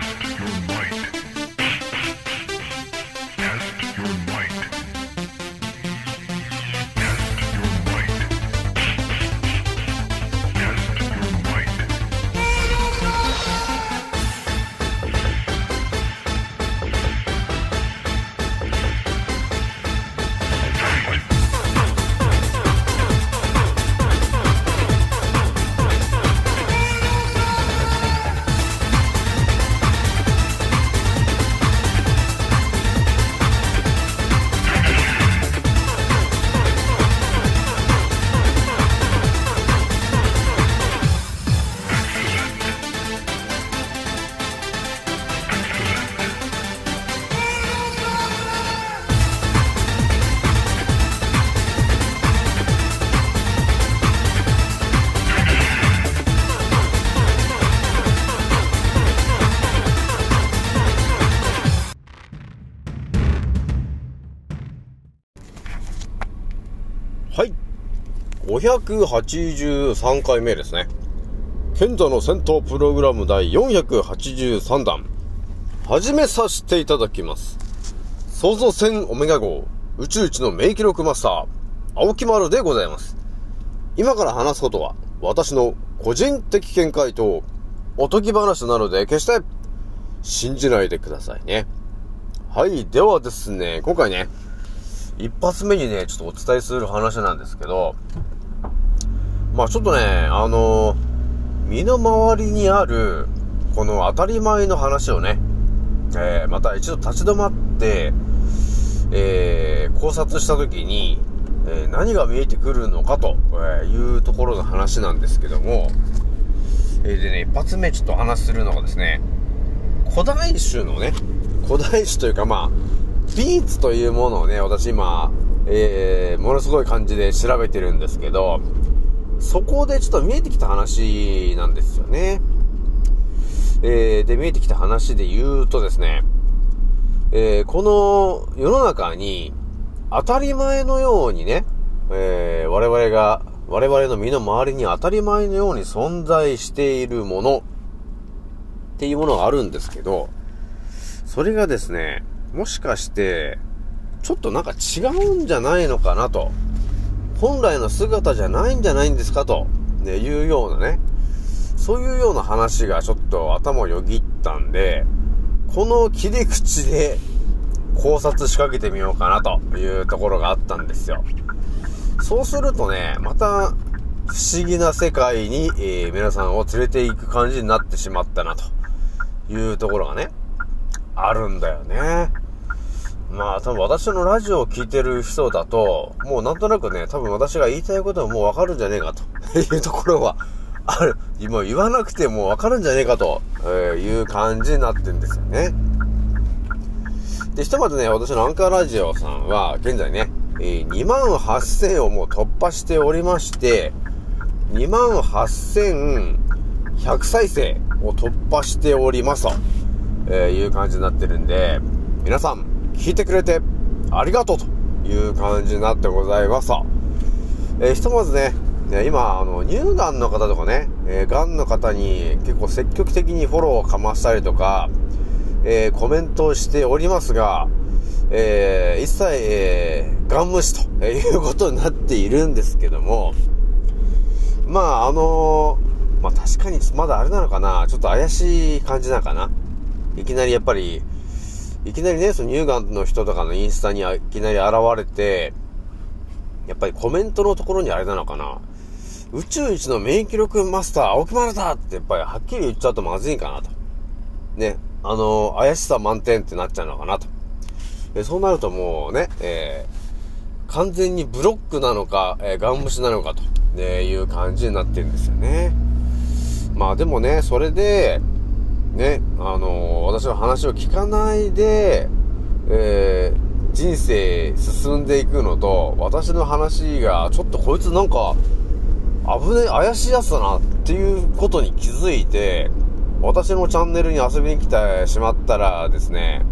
Test your might. 583回目ですね。賢者の戦闘プログラム第483弾。始めさせていただきます。創造船オメガ号宇宙一の名記録マスター、青木丸でございます。今から話すことは、私の個人的見解と、おとぎ話なので、決して、信じないでくださいね。はい。ではですね、今回ね、一発目にね、ちょっとお伝えする話なんですけど、まあちょっとね、あの身の回りにある、この当たり前の話をね、えー、また一度立ち止まって、えー、考察したときに、えー何が見えてくるのかというところの話なんですけども、えでね、一発目ちょっと話するのがですね、古代種のね、古代種というかまあ、ビーツというものをね、私今、え、ものすごい感じで調べてるんですけど、そこでちょっと見えてきた話なんですよね。えー、で、見えてきた話で言うとですね、えー、この世の中に当たり前のようにね、えー、我々が、我々の身の回りに当たり前のように存在しているものっていうものがあるんですけど、それがですね、もしかして、ちょっとなんか違うんじゃないのかなと。本来の姿じゃないんじゃないんですかと、ね、いうようなね。そういうような話がちょっと頭をよぎったんで、この切り口で考察仕掛けてみようかなというところがあったんですよ。そうするとね、また不思議な世界に、えー皆さんを連れて行く感じになってしまったなというところがね、あるんだよね。まあ多分私のラジオを聞いてる人だと、もうなんとなくね、多分私が言いたいことはもうわかるんじゃねえかと いうところはある。今言わなくてもわかるんじゃねえかという感じになってんですよね。で、ひとまずね、私のアンカーラジオさんは、現在ね、2万8000をもう突破しておりまして、2万8100再生を突破しておりますと、えいう感じになってるんで、皆さん、聞いてくれてありがとうという感じになってございますと。えーひとまずね、ね今、あの、乳がんの方とかね、えー、がんの方に結構積極的にフォローをかましたりとか、えーコメントをしておりますが、えー一切、えーガン無視ということになっているんですけども、まあ、あのーまあ確かにまだあれなのかな、ちょっと怪しい感じなのかな。いきなりやっぱり、いきなりね、その乳がんの人とかのインスタにいきなり現れて、やっぱりコメントのところにあれなのかな。宇宙一の免疫力マスター、青木丸だってやっぱりはっきり言っちゃうとまずいかなと。ね、あの、怪しさ満点ってなっちゃうのかなと。えそうなるともうね、えー完全にブロックなのか、えーガン無視なのかと、ね、いう感じになってるんですよね。まあでもね、それで、ね、あの私の話を聞かないで、えー人生進んでいくのと、私の話が、ちょっとこいつなんか、危ねえ、怪しいやつだなっていうことに気づいて、私のチャンネルに遊びに来てしまったらですね、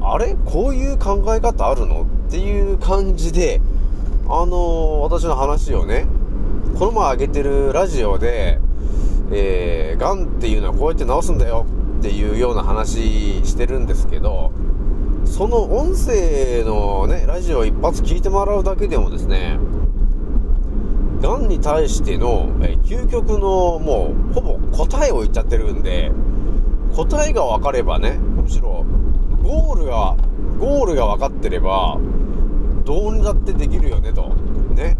あれ？こういう考え方あるの？っていう感じで、あの私の話をね、この前上げてるラジオで、えー、癌っていうのはこうやって治すんだよっていうような話してるんですけど、その音声のね、ラジオ一発聞いてもらうだけでもですね、癌に対しての、え究極のもうほぼ答えを言っちゃってるんで、答えが分かればね、むしろゴールが、ゴールが分かってれば、どうにだってできるよねと。ね。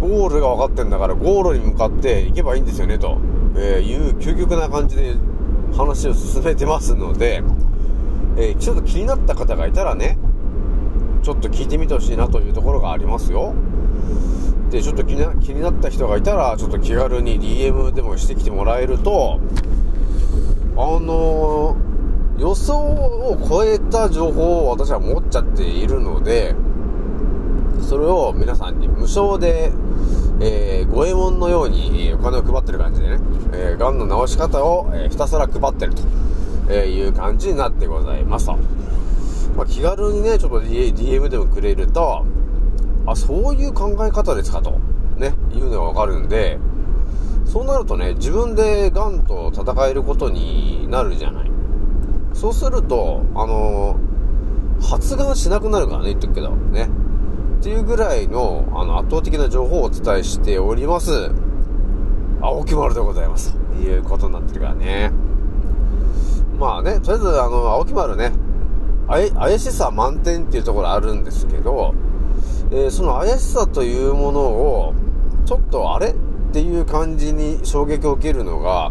ゴールが分かってんだからゴールに向かって行けばいいんですよねと、えーいう究極な感じで話を進めてますので、えーちょっと気になった方がいたらね、ちょっと聞いてみてほしいなというところがありますよ。で、ちょっと気になった人がいたら、ちょっと気軽に DM でもしてきてもらえると、あのー予想を超えた情報を私は持っちゃっているので、それを皆さんに無償で、え、五右衛門のようにお金を配ってる感じでね、えー、癌の治し方を、えーひたすら配ってると、えーいう感じになってございますと。まあ、気軽にね、ちょっと DM でもくれると、あ、そういう考え方ですかと、ね、いうのがわかるんで、そうなるとね、自分で癌と戦えることになるじゃない。そうすると、あのー発がんしなくなるからね、言っとくけど、ね。っていうぐらいの、あの、圧倒的な情報をお伝えしております。青木丸でございます。ということになってるからね。まあね、とりあえず、あの、青木丸ね、あ怪しさ満点っていうところあるんですけど、えーその怪しさというものを、ちょっとあれっていう感じに衝撃を受けるのが、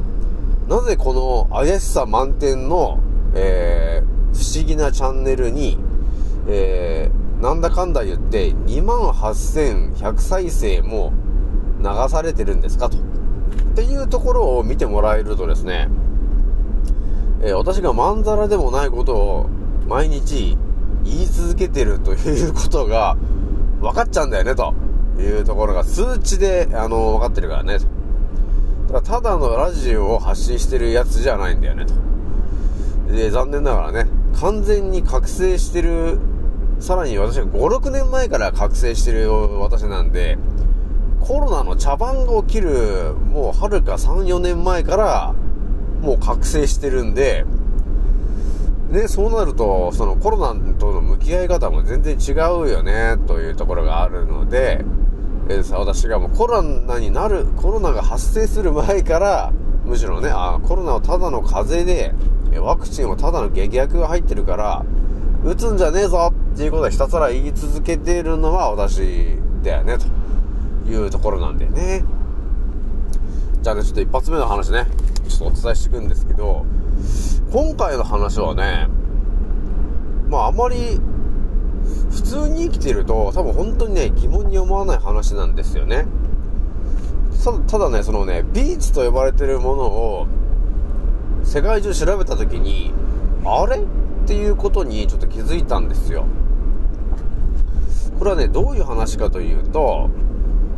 なぜこの怪しさ満点の、えー不思議なチャンネルに、えーなんだかんだ言って28,100再生も流されてるんですかと。っていうところを見てもらえるとですね、えー私がまんざらでもないことを毎日言い続けてるということが分かっちゃうんだよね、というところが数値で、あの、分かってるからね、と。だからただのラジオを発信してるやつじゃないんだよね、と。で、残念ながらね、完全に覚醒してる、さらに私が5、6年前から覚醒してる私なんで、コロナの茶番が起きる、もうはるか3、4年前から、もう覚醒してるんで、ね、そうなると、そのコロナとの向き合い方も全然違うよね、というところがあるので、えさ私がもうコロナになる、コロナが発生する前から、むしろね、あコロナはただの風邪で、ワクチンはただの劇薬が入ってるから、打つんじゃねえぞていうことをひたすら言い続けているのは私だよね、というところなんでね。じゃあね、ちょっと一発目の話ね、ちょっとお伝えしていくんですけど、今回の話はね、まああまり、普通に生きてると、多分本当にね、疑問に思わない話なんですよね。ただただね、そのね、ビーチと呼ばれてるものを、世界中調べた時に、あれ？っていうことにちょっと気づいたんですよ。これはね、どういう話かというと、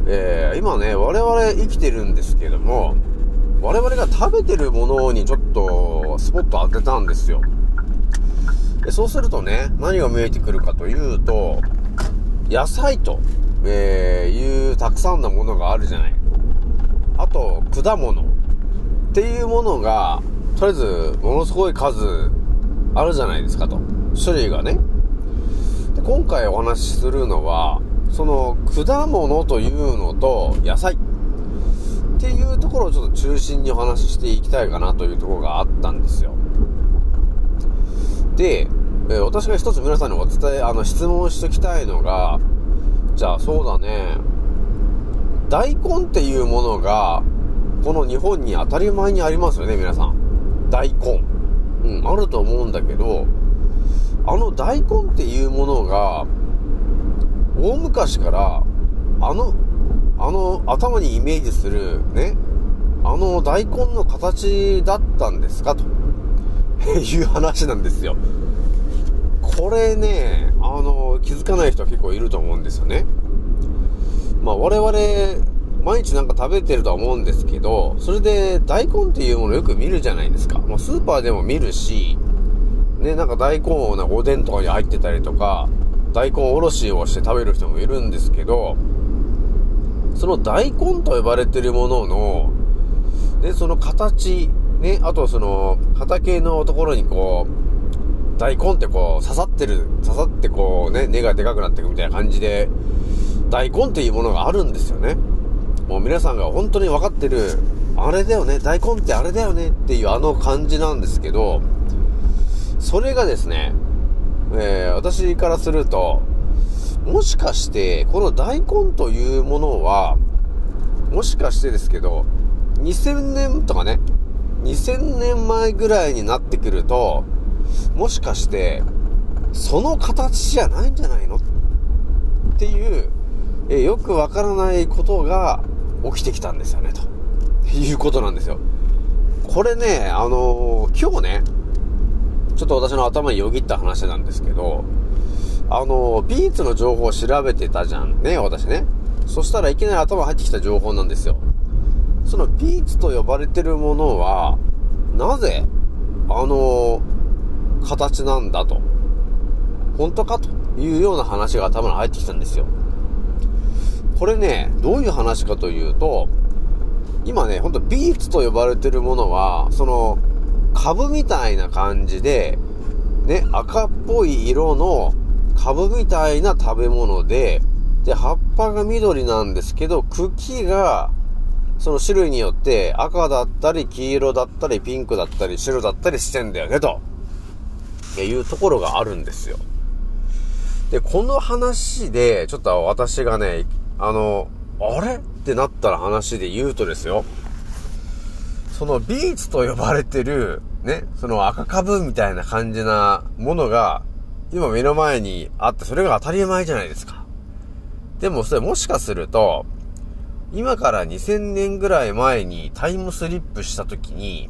えー今ね、我々生きてるんですけども、我々が食べてるものにちょっとスポット当てたんですよ。でそうするとね、何が見えてくるかというと、野菜と、えーいうたくさんのものがあるじゃない。あと、果物っていうものが、とりあえず、ものすごい数あるじゃないですかと。種類がね。で今回お話しするのは、その果物というのと野菜っていうところをちょっと中心にお話ししていきたいかなというところがあったんですよ。で、えー私が一つ皆さんにお伝え、あの、質問しておきたいのが、じゃあそうだね、大根っていうものが、この日本に当たり前にありますよね、皆さん。大根。うん、あると思うんだけど、あの大根っていうものが、大昔から、あの、あの頭にイメージするね、あの大根の形だったんですかと いう話なんですよ。これね、あの、気づかない人は結構いると思うんですよね。まあ我々、毎日なんか食べてるとは思うんですけど、それで大根っていうものよく見るじゃないですか。まあスーパーでも見るし、ね、なんか大根をなんかおでんとかに入ってたりとか、大根おろしをして食べる人もいるんですけど、その大根と呼ばれてるものの、で、その形、ね、あとその、畑のところにこう、大根ってこう、刺さってる、刺さってこうね、根がでかくなっていくみたいな感じで、大根っていうものがあるんですよね。もう皆さんが本当に分かってる、あれだよね、大根ってあれだよねっていうあの感じなんですけど、それがですね、えー、私からすると、もしかして、この大根というものは、もしかしてですけど、2000年とかね、2000年前ぐらいになってくると、もしかして、その形じゃないんじゃないのっていう、えよくわからないことが起きてきたんですよね、ということなんですよ。これね、あのー、今日ね、ちょっと私の頭によぎった話なんですけど、あの、ビーツの情報を調べてたじゃんね、私ね。そしたらいきなり頭入ってきた情報なんですよ。そのビーツと呼ばれてるものは、なぜ、あの、形なんだと。本当かというような話が頭に入ってきたんですよ。これね、どういう話かというと、今ね、ほんとビーツと呼ばれてるものは、その、株みたいな感じで、ね、赤っぽい色の株みたいな食べ物で、で、葉っぱが緑なんですけど、茎が、その種類によって赤だったり黄色だったりピンクだったり白だったりしてんだよね、というところがあるんですよ。で、この話で、ちょっと私がね、あの、あれ？ってなったら話で言うとですよ。そのビーツと呼ばれてる、ね、その赤株みたいな感じなものが、今目の前にあって、それが当たり前じゃないですか。でもそれもしかすると、今から2000年ぐらい前にタイムスリップした時に、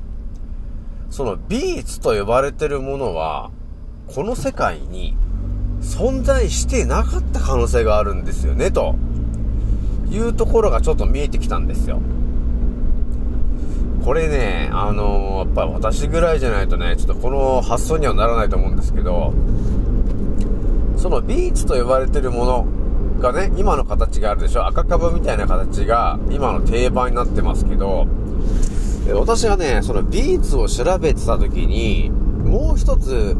そのビーツと呼ばれてるものは、この世界に存在してなかった可能性があるんですよね、というところがちょっと見えてきたんですよ。これね、あのー、やっぱ私ぐらいじゃないとね、ちょっとこの発想にはならないと思うんですけど、そのビーツと呼ばれてるものがね、今の形があるでしょ？赤株みたいな形が今の定番になってますけど、私がね、そのビーツを調べてた時に、もう一つ、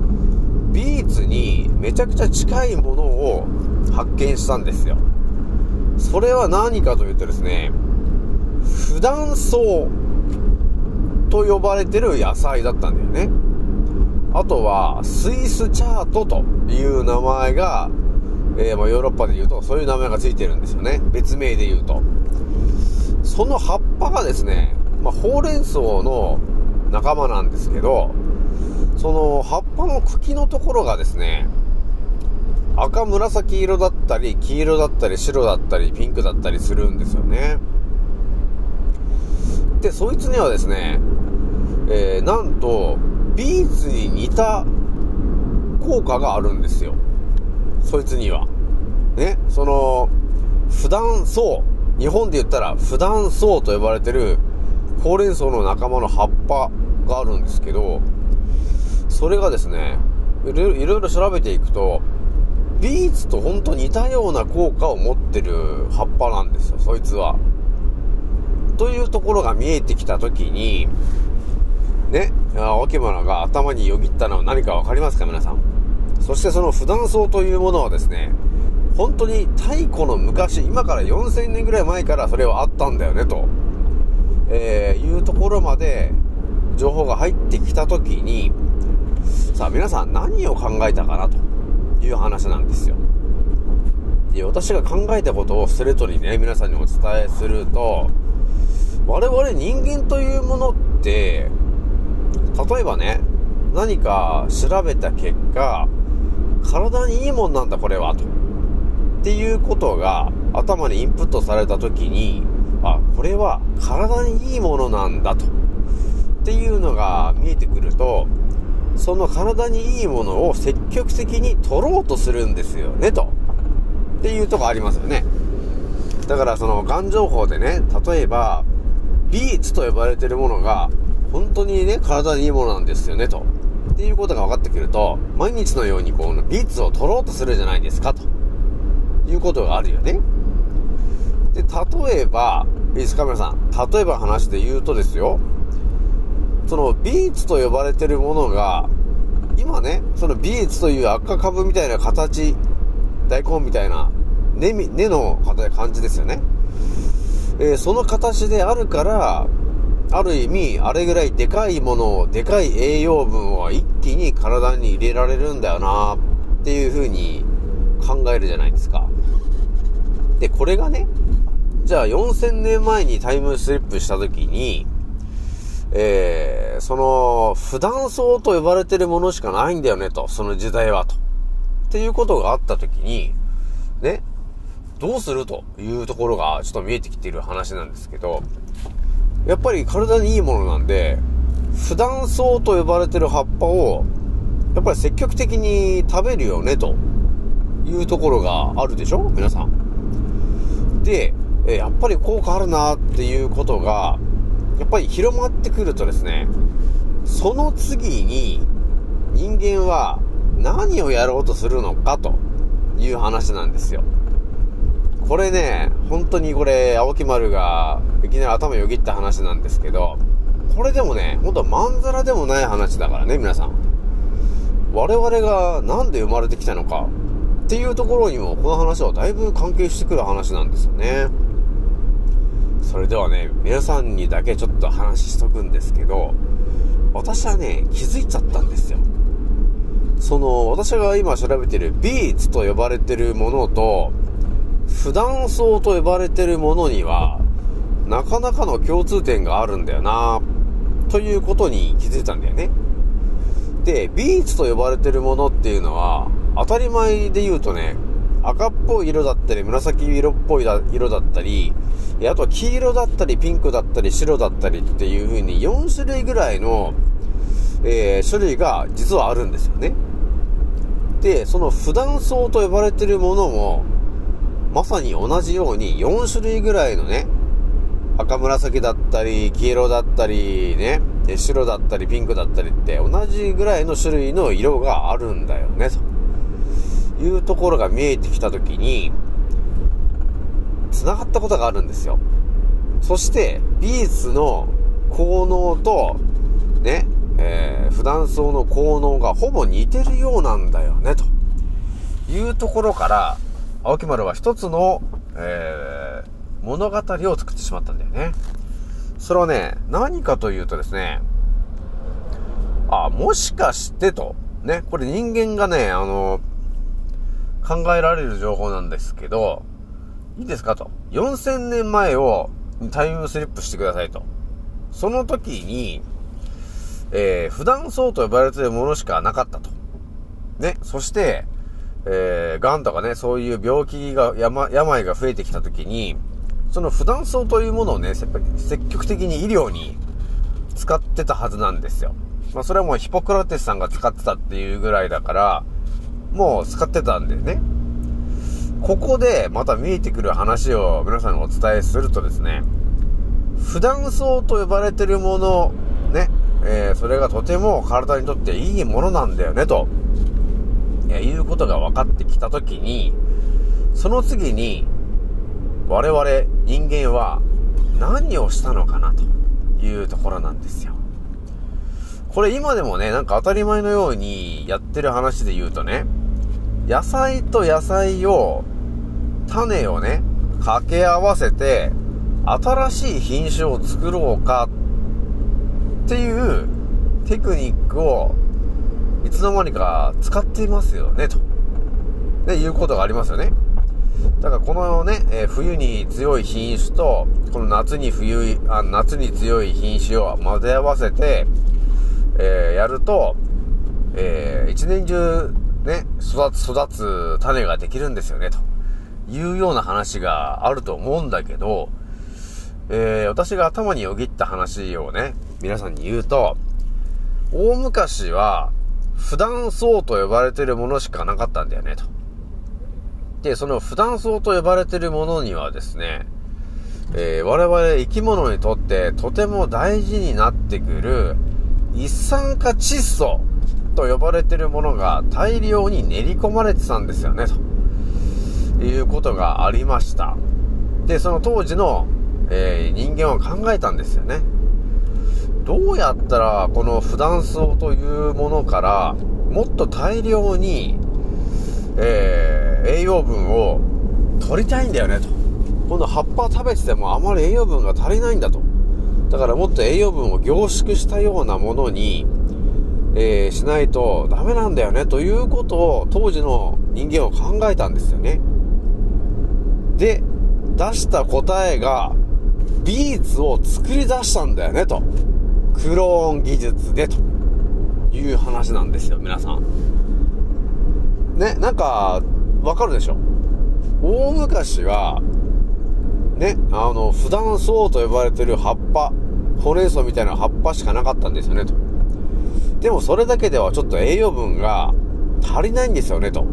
ビーツにめちゃくちゃ近いものを発見したんですよ。それは何かというとですね、普段草と呼ばれてる野菜だったんだよね。あとは、スイスチャートという名前が、えー、まヨーロッパで言うと、そういう名前がついてるんですよね。別名で言うと。その葉っぱがですね、まあ、ほうれん草の仲間なんですけど、その葉っぱの茎のところがですね、赤紫色だったり、黄色だったり、白だったり、ピンクだったりするんですよね。で、そいつにはですね、えー、なんと、ビーツに似た効果があるんですよ。そいつには。ね、その、普段草、日本で言ったら普段草と呼ばれてるほうれん草の仲間の葉っぱがあるんですけど、それがですね、いろいろ調べていくと、ビーツとほんと似たような効果を持ってる葉っぱなんですよ、そいつは。というところが見えてきたときに、ね、沖村が頭によぎったのは何かわかりますか皆さん。そしてその普段草というものはですね、本当に太古の昔、今から4000年ぐらい前からそれはあったんだよね、と、えー、いうところまで情報が入ってきたときに、さあ皆さん何を考えたかなという話なんですよ。で、私が考えたことをストレートにね、皆さんにお伝えすると、我々人間というものって、例えばね、何か調べた結果、体にいいもんなんだこれは、と。っていうことが頭にインプットされた時に、あ、これは体にいいものなんだと。っていうのが見えてくると、その体にいいものを積極的に取ろうとするんですよね、と。っていうとこありますよね。だからその、がん情報でね、例えば、ビーツと呼ばれてるものが、本当にね、体にいいものなんですよね、と。っていうことが分かってくると、毎日のようにこのビーツを取ろうとするじゃないですか、ということがあるよね。で、例えば、いいですか、皆さん。例えば話で言うとですよ、そのビーツと呼ばれてるものが、今ね、そのビーツという赤株みたいな形、大根みたいな根、根の感じですよね。えー、その形であるから、ある意味、あれぐらいでかいものを、でかい栄養分を一気に体に入れられるんだよなっていう風に考えるじゃないですか。で、これがね、じゃあ4000年前にタイムスリップした時に、えー、その、普段層と呼ばれてるものしかないんだよねと、その時代はと。っていうことがあった時に、ね、どうするというところがちょっと見えてきている話なんですけど、やっぱり体にいいものなんで、普段層と呼ばれてる葉っぱを、やっぱり積極的に食べるよね、というところがあるでしょ？皆さん。で、やっぱり効果あるなっていうことが、やっぱり広まってくるとですね、その次に人間は何をやろうとするのかという話なんですよ。これね、本当にこれ、青木丸がいきなり頭よぎった話なんですけど、これでもね、本当まんざらでもない話だからね、皆さん。我々がなんで生まれてきたのかっていうところにもこの話はだいぶ関係してくる話なんですよね。それではね、皆さんにだけちょっと話しとくんですけど、私はね、気づいちゃったんですよ。その、私が今調べてるビーツと呼ばれてるものと、普段層と呼ばれてるものには、なかなかの共通点があるんだよなということに気づいたんだよね。で、ビーツと呼ばれてるものっていうのは、当たり前で言うとね、赤っぽい色だったり、紫色っぽい色だったり、であとは黄色だったり、ピンクだったり、白だったりっていう風に4種類ぐらいの、えー、種類が実はあるんですよね。で、その普段層と呼ばれてるものも、まさに同じように4種類ぐらいのね、赤紫だったり、黄色だったり、ね、白だったり、ピンクだったりって同じぐらいの種類の色があるんだよね、というところが見えてきたときに、繋がったことがあるんですよ。そして、ビーツの効能と、ね、えー、普段層の効能がほぼ似てるようなんだよね、というところから、青木丸は一つの、えー、物語を作ってしまったんだよね。それはね、何かというとですね、あ、もしかしてと、ね、これ人間がね、あの、考えられる情報なんですけど、いいですかと。4000年前をタイムスリップしてくださいと。その時に、えー、普段層と呼ばれてるものしかなかったと。ね、そして、えー、癌とかね、そういう病気が、病病が増えてきた時に、その普段層というものをね、積極的に医療に使ってたはずなんですよ。まあ、それはもうヒポクラテスさんが使ってたっていうぐらいだから、もう使ってたんでね。ここでまた見えてくる話を皆さんにお伝えするとですね、普段層と呼ばれてるもの、ね、えー、それがとても体にとっていいものなんだよね、と、え、いうことが分かってきたときに、その次に、我々人間は何をしたのかなというところなんですよ。これ今でもね、なんか当たり前のようにやってる話で言うとね、野菜と野菜を、種をね、掛け合わせて、新しい品種を作ろうかっていうテクニックをいつの間にか使っていますよね、と。で、いうことがありますよね。だからこのね、えー、冬に強い品種と、この夏に冬、あ夏に強い品種を混ぜ合わせて、えー、やると、えー、一年中ね、育つ、育つ種ができるんですよね、というような話があると思うんだけど、えー、私が頭によぎった話をね、皆さんに言うと、大昔は、普段層と呼ばれてるものしかなかったんだよね、と。で、その普段層と呼ばれてるものにはですね、えー、我々生き物にとってとても大事になってくる一酸化窒素と呼ばれてるものが大量に練り込まれてたんですよね、ということがありました。で、その当時の、えー、人間は考えたんですよね。どうやったらこの普段草というものからもっと大量に、えー、栄養分を取りたいんだよねと。この葉っぱ食べててもあまり栄養分が足りないんだと。だからもっと栄養分を凝縮したようなものに、えー、しないとダメなんだよねということを当時の人間は考えたんですよね。で、出した答えがビーツを作り出したんだよねと。クローン技術でという話なんですよ、皆さん。ね、なんか、わかるでしょ？大昔は、ね、あの、普段草と呼ばれてる葉っぱ、ほうれん草みたいな葉っぱしかなかったんですよね、と。でもそれだけではちょっと栄養分が足りないんですよね、と。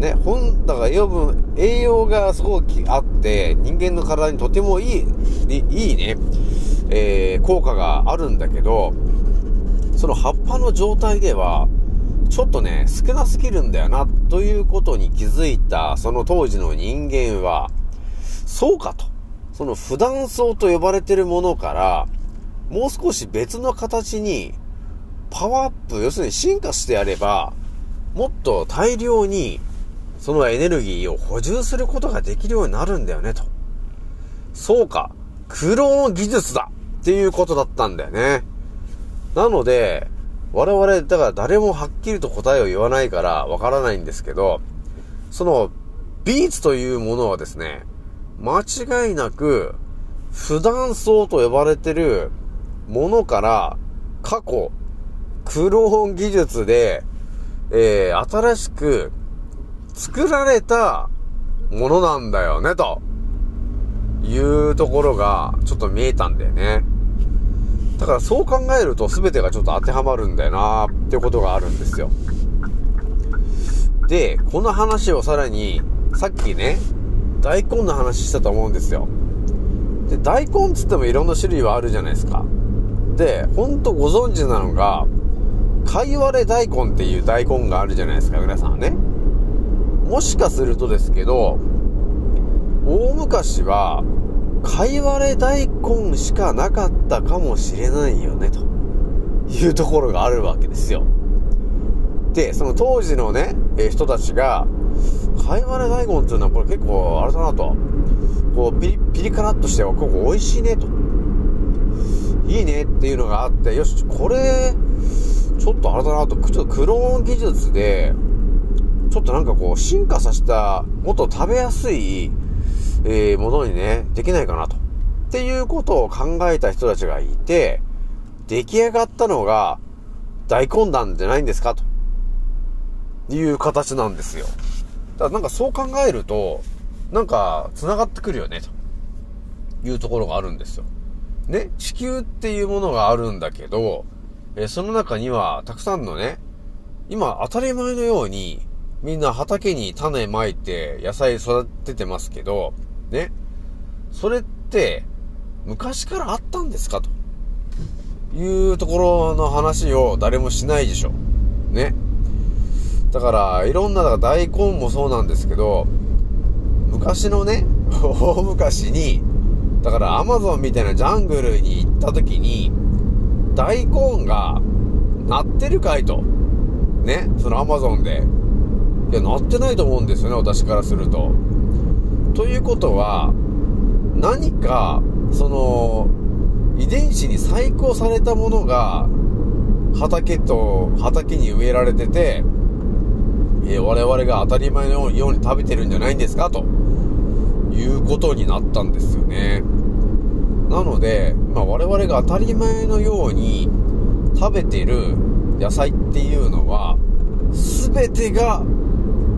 ね、本、だから養分、栄養がすごくあって、人間の体にとてもいい、いいね、えー、効果があるんだけど、その葉っぱの状態では、ちょっとね、少なすぎるんだよな、ということに気づいた、その当時の人間は、そうかと。その普段草と呼ばれてるものから、もう少し別の形に、パワーアップ、要するに進化してやれば、もっと大量に、そのエネルギーを補充することができるようになるんだよね、と。そうか。クローン技術だっていうことだったんだよね。なので、我々、だから誰もはっきりと答えを言わないからわからないんですけど、その、ビーツというものはですね、間違いなく、普段層と呼ばれてるものから過去、クローン技術で、えー、新しく作られたものなんだよね、というところがちょっと見えたんだよね。だからそう考えると全てがちょっと当てはまるんだよなっていうことがあるんですよ。で、この話をさらに、さっきね、大根の話したと思うんですよ。で、大根つってもいろんな種類はあるじゃないですか。で、ほんとご存知なのが、かいわれ大根っていう大根があるじゃないですか、皆さんね。もしかするとですけど、大昔は、かいわれ大根しかなかったかもしれないよね、というところがあるわけですよ。で、その当時のね、え人たちが、かいわれ大根っていうのはこれ結構あれだなと。こう、ピリ、ピリ辛っとして、ここ美味しいね、と。いいねっていうのがあって、よし、これ、ちょっとあれだなと、ちょっとクローン技術で、ちょっとなんかこう、進化させた、もっと食べやすい、えー、ものにね、できないかなと。っていうことを考えた人たちがいて、出来上がったのが大根なんじゃないんですかという形なんですよ。だからなんかそう考えると、なんか繋がってくるよね、というところがあるんですよ。ね、地球っていうものがあるんだけど、えその中にはたくさんのね、今当たり前のようにみんな畑に種まいて野菜育ててますけど、ね。それって、昔からあったんですか？というところの話を誰もしないでしょ。ね。だから、いろんな、だか大根もそうなんですけど、昔のね、大昔に、だからアマゾンみたいなジャングルに行った時に、大根が、鳴ってるかいと。ね、そのアマゾンで。いや、鳴ってないと思うんですよね、私からすると。ということは、何か、その、遺伝子に細工されたものが、畑と、畑に植えられてて、えー、我々が当たり前のように食べてるんじゃないんですか？ということになったんですよね。なので、まあ、我々が当たり前のように食べてる野菜っていうのは、全てが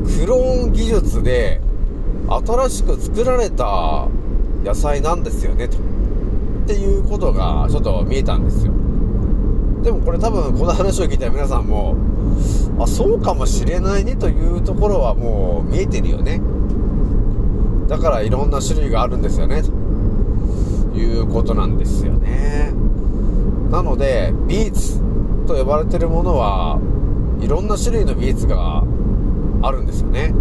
クローン技術で新しく作られた野菜なんですよね、と。っていうことがちょっと見えたんですよ。でもこれ多分この話を聞いた皆さんも、あ、そうかもしれないねというところはもう見えてるよね。だからいろんな種類があるんですよね、ということなんですよね。なので、ビーツと呼ばれてるものは、いろんな種類のビーツがあるんですよね。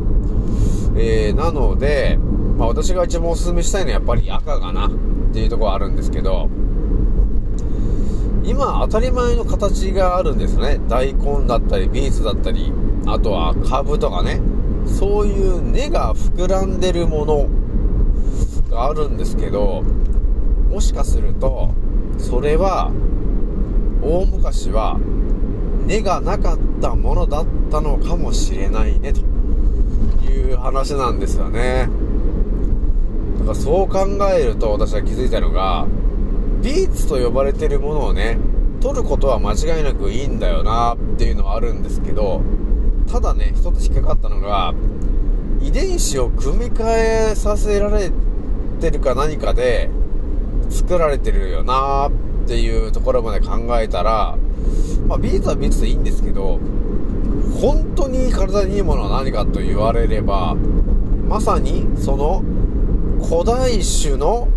えー、なので、まあ私が一番おすすめしたいのはやっぱり赤かなっていうところはあるんですけど、今当たり前の形があるんですね。大根だったり、ビーツだったり、あとは株とかね。そういう根が膨らんでるものがあるんですけど、もしかすると、それは、大昔は根がなかったものだったのかもしれないね、という話なんですよね。だからそう考えると私は気づいたのが、ビーツと呼ばれてるものをね、取ることは間違いなくいいんだよなっていうのはあるんですけど、ただね、一つ引っかかったのが、遺伝子を組み換えさせられてるか何かで作られてるよなっていうところまで考えたら、まあ、ビーツはビーツでいいんですけど、本当に体にいいものは何かと言われれば、まさにその古代種の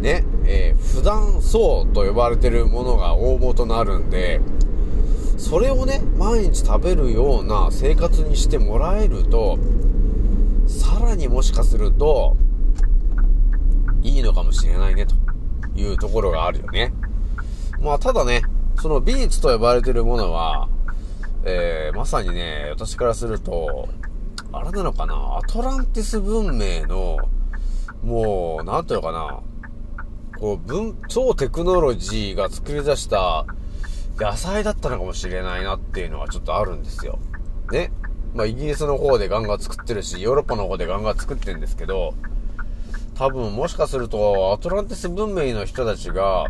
ね、えー、普段層と呼ばれてるものが大元となるんで、それをね、毎日食べるような生活にしてもらえると、さらにもしかすると、いいのかもしれないね、というところがあるよね。まあ、ただね、そのビーツと呼ばれてるものは、えー、まさにね、私からすると、あれなのかな、アトランティス文明の、もう、なんていうかな、こう、文、超テクノロジーが作り出した野菜だったのかもしれないなっていうのはちょっとあるんですよ。ね。まあ、イギリスの方でガンガン作ってるし、ヨーロッパの方でガンガン作ってるんですけど、多分もしかすると、アトランティス文明の人たちが、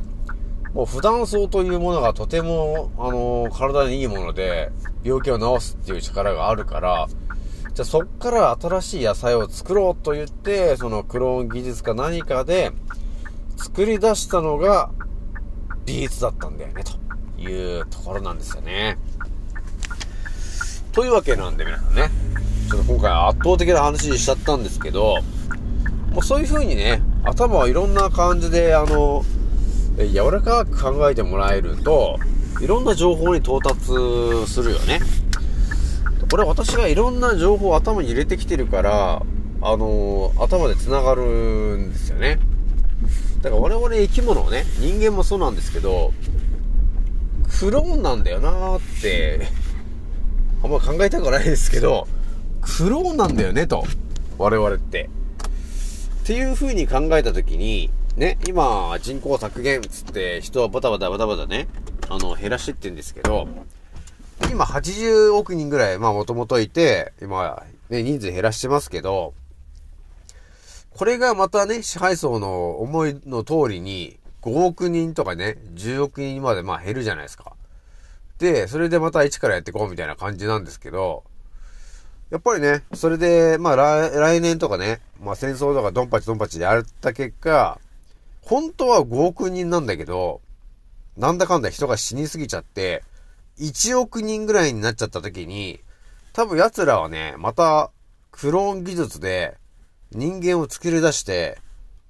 もう普段草というものがとても、あのー、体にいいもので、病気を治すっていう力があるから、じゃあそっから新しい野菜を作ろうと言って、そのクローン技術か何かで作り出したのがビーツだったんだよね、というところなんですよね。というわけなんで皆さんね、ちょっと今回圧倒的な話にしちゃったんですけど、もうそういう風にね、頭はいろんな感じで、あの、柔らかく考えてもらえると、いろんな情報に到達するよね。これ私がいろんな情報を頭に入れてきてるから、あのー、頭で繋がるんですよね。だから我々生き物をね、人間もそうなんですけど、クローンなんだよなーって、あんま考えたくないですけど、クローンなんだよねと。我々って。っていう風に考えたときに、ね、今、人口削減つって人はバタバタバタバタね、あの、減らしてってんですけど、今80億人ぐらい、まあもともといて、今、ね、人数減らしてますけど、これがまたね、支配層の思いの通りに、5億人とかね、10億人までまあ減るじゃないですか。で、それでまた一からやっていこうみたいな感じなんですけど、やっぱりね、それで、まあ来来年とかね、まあ戦争とかドンパチドンパチでやった結果、本当は5億人なんだけど、なんだかんだ人が死にすぎちゃって、1億人ぐらいになっちゃった時に、多分奴らはね、また、クローン技術で人間を作り出して、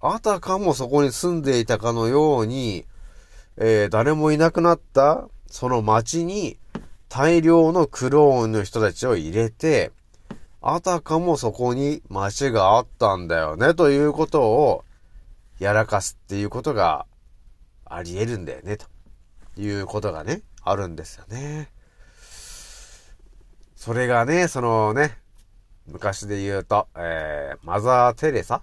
あたかもそこに住んでいたかのように、えー、誰もいなくなったその街に大量のクローンの人たちを入れて、あたかもそこに街があったんだよね、ということをやらかすっていうことがあり得るんだよね、ということがね、あるんですよね。それがね、そのね、昔で言うと、えー、マザー・テレサ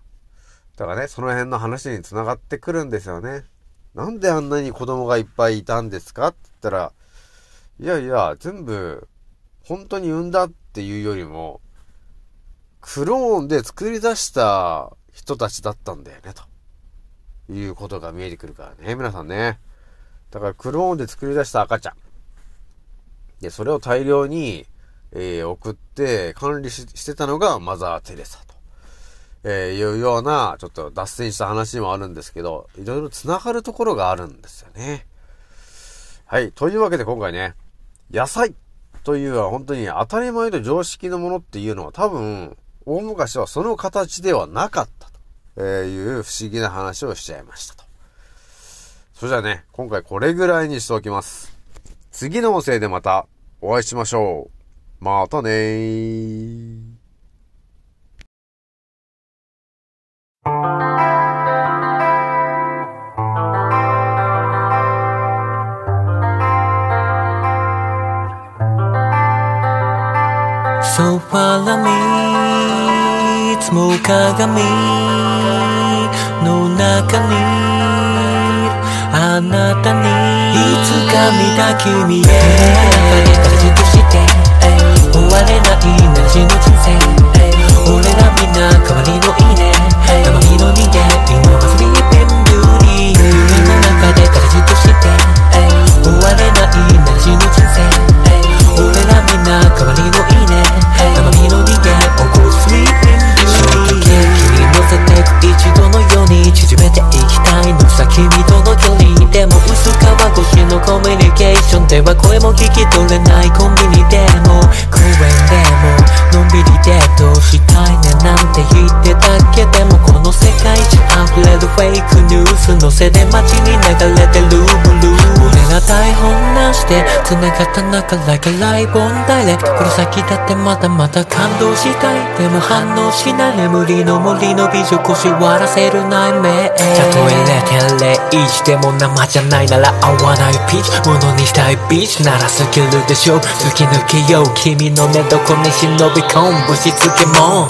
とかね、その辺の話に繋がってくるんですよね。なんであんなに子供がいっぱいいたんですか？って言ったら、いやいや、全部、本当に産んだっていうよりも、クローンで作り出した人たちだったんだよね、ということが見えてくるからね、皆さんね。だからクローンで作り出した赤ちゃん。で、それを大量に、えー、送って管理してたのがマザー・テレサと、えー、いうような、ちょっと脱線した話もあるんですけど、いろいろ繋がるところがあるんですよね。はい。というわけで今回ね、野菜というのは本当に当たり前と常識のものっていうのは多分、大昔はその形ではなかったとえいう不思議な話をしちゃいましたと。それじゃあね、今回これぐらいにしておきます。次の音声でまたお会いしましょう。またねー。So follow いつも鏡の中にあなたにいつか見た君へ。中で形として終われないしで繋がった中 like a live on direct この先だってまだまだ感動したい。でも反応しない。眠りの森の美女腰割らせる内面たとえ0.01でも生じゃないなら合わないピーチ。ものにしたいビーチ。ならスキルでしょ。突き抜けよう。君の寝床に忍び込む。ぶしつけも。